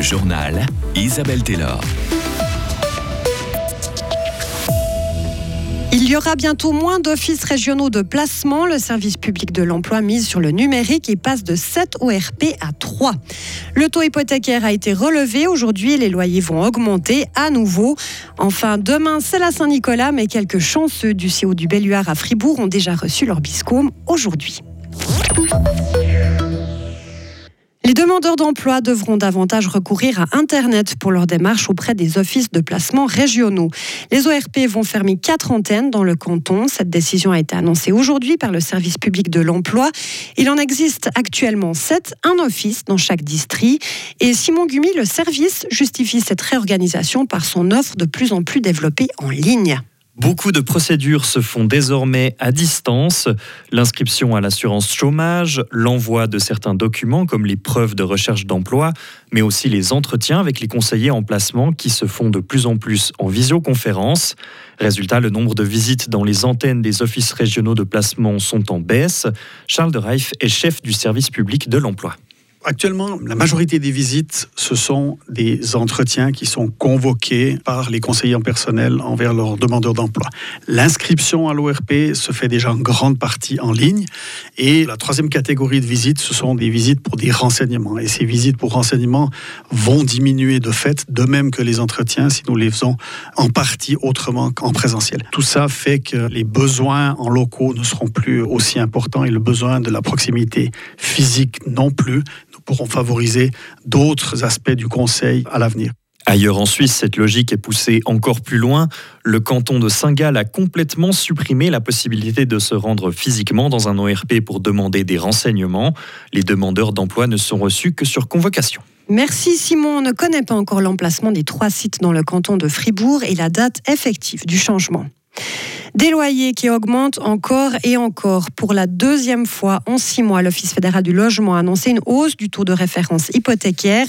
Journal Isabelle Taylor. Il y aura bientôt moins d'offices régionaux de placement. Le service public de l'emploi mise sur le numérique et passe de 7 ORP à 3. Le taux hypothécaire a été relevé. Aujourd'hui, les loyers vont augmenter à nouveau. Enfin, demain, c'est la Saint-Nicolas, mais quelques chanceux du CO du Belluard à Fribourg ont déjà reçu leur biscôme aujourd'hui. Les demandeurs d'emploi devront davantage recourir à Internet pour leur démarche auprès des offices de placement régionaux. Les ORP vont fermer quatre antennes dans le canton. Cette décision a été annoncée aujourd'hui par le service public de l'emploi. Il en existe actuellement sept, un office dans chaque district. Et Simon Gumi, le service, justifie cette réorganisation par son offre de plus en plus développée en ligne. Beaucoup de procédures se font désormais à distance. L'inscription à l'assurance chômage, l'envoi de certains documents comme les preuves de recherche d'emploi, mais aussi les entretiens avec les conseillers en placement qui se font de plus en plus en visioconférence. Résultat, le nombre de visites dans les antennes des offices régionaux de placement sont en baisse. Charles de Reif est chef du service public de l'emploi. Actuellement, la majorité des visites, ce sont des entretiens qui sont convoqués par les conseillers en personnel envers leurs demandeurs d'emploi. L'inscription à l'ORP se fait déjà en grande partie en ligne. Et la troisième catégorie de visites, ce sont des visites pour des renseignements. Et ces visites pour renseignements vont diminuer de fait, de même que les entretiens, si nous les faisons en partie autrement qu'en présentiel. Tout ça fait que les besoins en locaux ne seront plus aussi importants et le besoin de la proximité physique non plus pourront favoriser d'autres aspects du Conseil à l'avenir. Ailleurs en Suisse, cette logique est poussée encore plus loin. Le canton de Saint-Gall a complètement supprimé la possibilité de se rendre physiquement dans un ORP pour demander des renseignements. Les demandeurs d'emploi ne sont reçus que sur convocation. Merci Simon. On ne connaît pas encore l'emplacement des trois sites dans le canton de Fribourg et la date effective du changement. Des loyers qui augmentent encore et encore. Pour la deuxième fois en six mois, l'Office fédéral du logement a annoncé une hausse du taux de référence hypothécaire.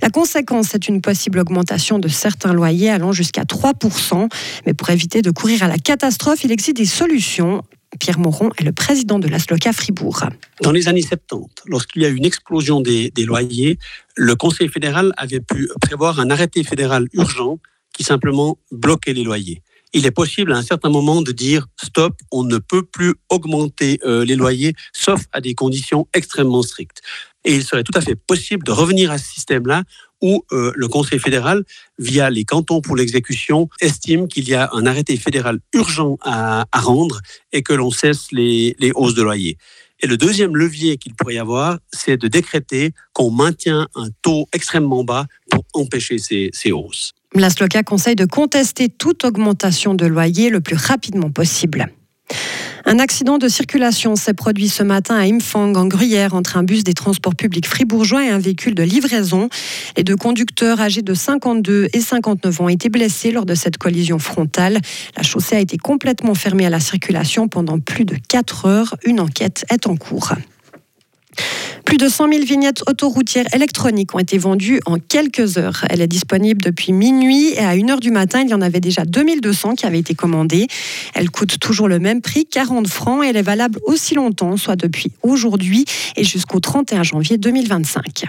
La conséquence, c'est une possible augmentation de certains loyers allant jusqu'à 3%. Mais pour éviter de courir à la catastrophe, il existe des solutions. Pierre Moron est le président de l'ASLOCA Fribourg. Dans les années 70, lorsqu'il y a eu une explosion des, des loyers, le Conseil fédéral avait pu prévoir un arrêté fédéral urgent qui simplement bloquait les loyers il est possible à un certain moment de dire stop, on ne peut plus augmenter euh, les loyers, sauf à des conditions extrêmement strictes. Et il serait tout à fait possible de revenir à ce système-là où euh, le Conseil fédéral, via les cantons pour l'exécution, estime qu'il y a un arrêté fédéral urgent à, rendre et que l'on cesse les, hausses de loyers. Et le deuxième levier qu'il pourrait y avoir, c'est de décréter qu'on maintient un taux extrêmement bas pour empêcher ces hausses. La SLOCA conseille de contester toute augmentation de loyer le plus rapidement possible. Un accident de circulation s'est produit ce matin à Imfang, en Gruyère, entre un bus des transports publics fribourgeois et un véhicule de livraison. Les deux conducteurs âgés de 52 et 59 ans ont été blessés lors de cette collision frontale. La chaussée a été complètement fermée à la circulation pendant plus de 4 heures. Une enquête est en cours. Plus de 100 000 vignettes autoroutières électroniques ont été vendues en quelques heures. Elle est disponible depuis minuit et à 1h du matin, il y en avait déjà 2200 qui avaient été commandées. Elle coûte toujours le même prix, 40 francs, et elle est valable aussi longtemps, soit depuis aujourd'hui et jusqu'au 31 janvier 2025.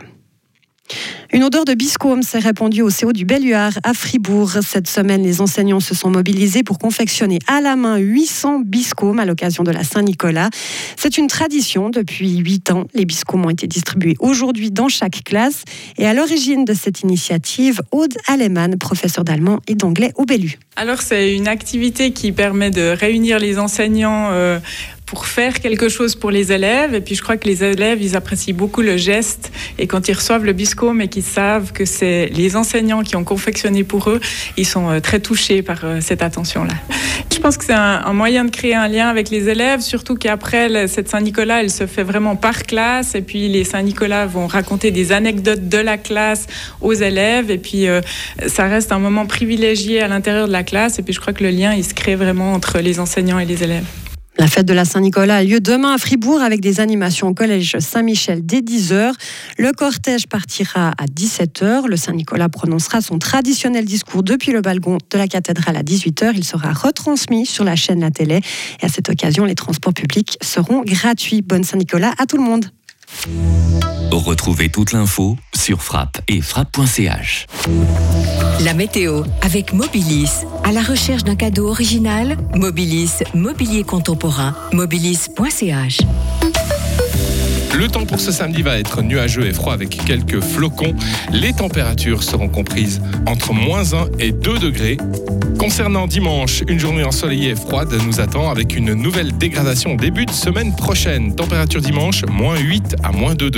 Une odeur de biscôme s'est répandue au CO du Belluard à Fribourg. Cette semaine, les enseignants se sont mobilisés pour confectionner à la main 800 biscômes à l'occasion de la Saint-Nicolas. C'est une tradition depuis 8 ans. Les biscômes ont été distribués aujourd'hui dans chaque classe. Et à l'origine de cette initiative, Aude Alemann, professeur d'allemand et d'anglais au Bellu. Alors, c'est une activité qui permet de réunir les enseignants euh, pour faire quelque chose pour les élèves. Et puis je crois que les élèves, ils apprécient beaucoup le geste. Et quand ils reçoivent le biscôme et qu'ils savent que c'est les enseignants qui ont confectionné pour eux, ils sont euh, très touchés par euh, cette attention-là. Je pense que c'est un, moyen de créer un lien avec les élèves, surtout qu'après, cette Saint-Nicolas, elle se fait vraiment par classe. Et puis les Saint-Nicolas vont raconter des anecdotes de la classe aux élèves. Et puis euh, ça reste un moment privilégié à l'intérieur de la classe. Et puis je crois que le lien, il se crée vraiment entre les enseignants et les élèves. La fête de la Saint-Nicolas a lieu demain à Fribourg avec des animations au collège Saint-Michel dès 10h. Le cortège partira à 17h. Le Saint-Nicolas prononcera son traditionnel discours depuis le balcon de la cathédrale à 18h. Il sera retransmis sur la chaîne La Télé. Et à cette occasion, les transports publics seront gratuits. Bonne Saint-Nicolas à tout le monde. Retrouvez toute l'info sur frappe et frappe.ch. La météo avec Mobilis. À la recherche d'un cadeau original, Mobilis, mobilier contemporain, mobilis.ch. Le temps pour ce samedi va être nuageux et froid avec quelques flocons. Les températures seront comprises entre moins 1 et 2 degrés. Concernant dimanche, une journée ensoleillée et froide nous attend avec une nouvelle dégradation début de semaine prochaine. Température dimanche, moins 8 à moins 2 degrés.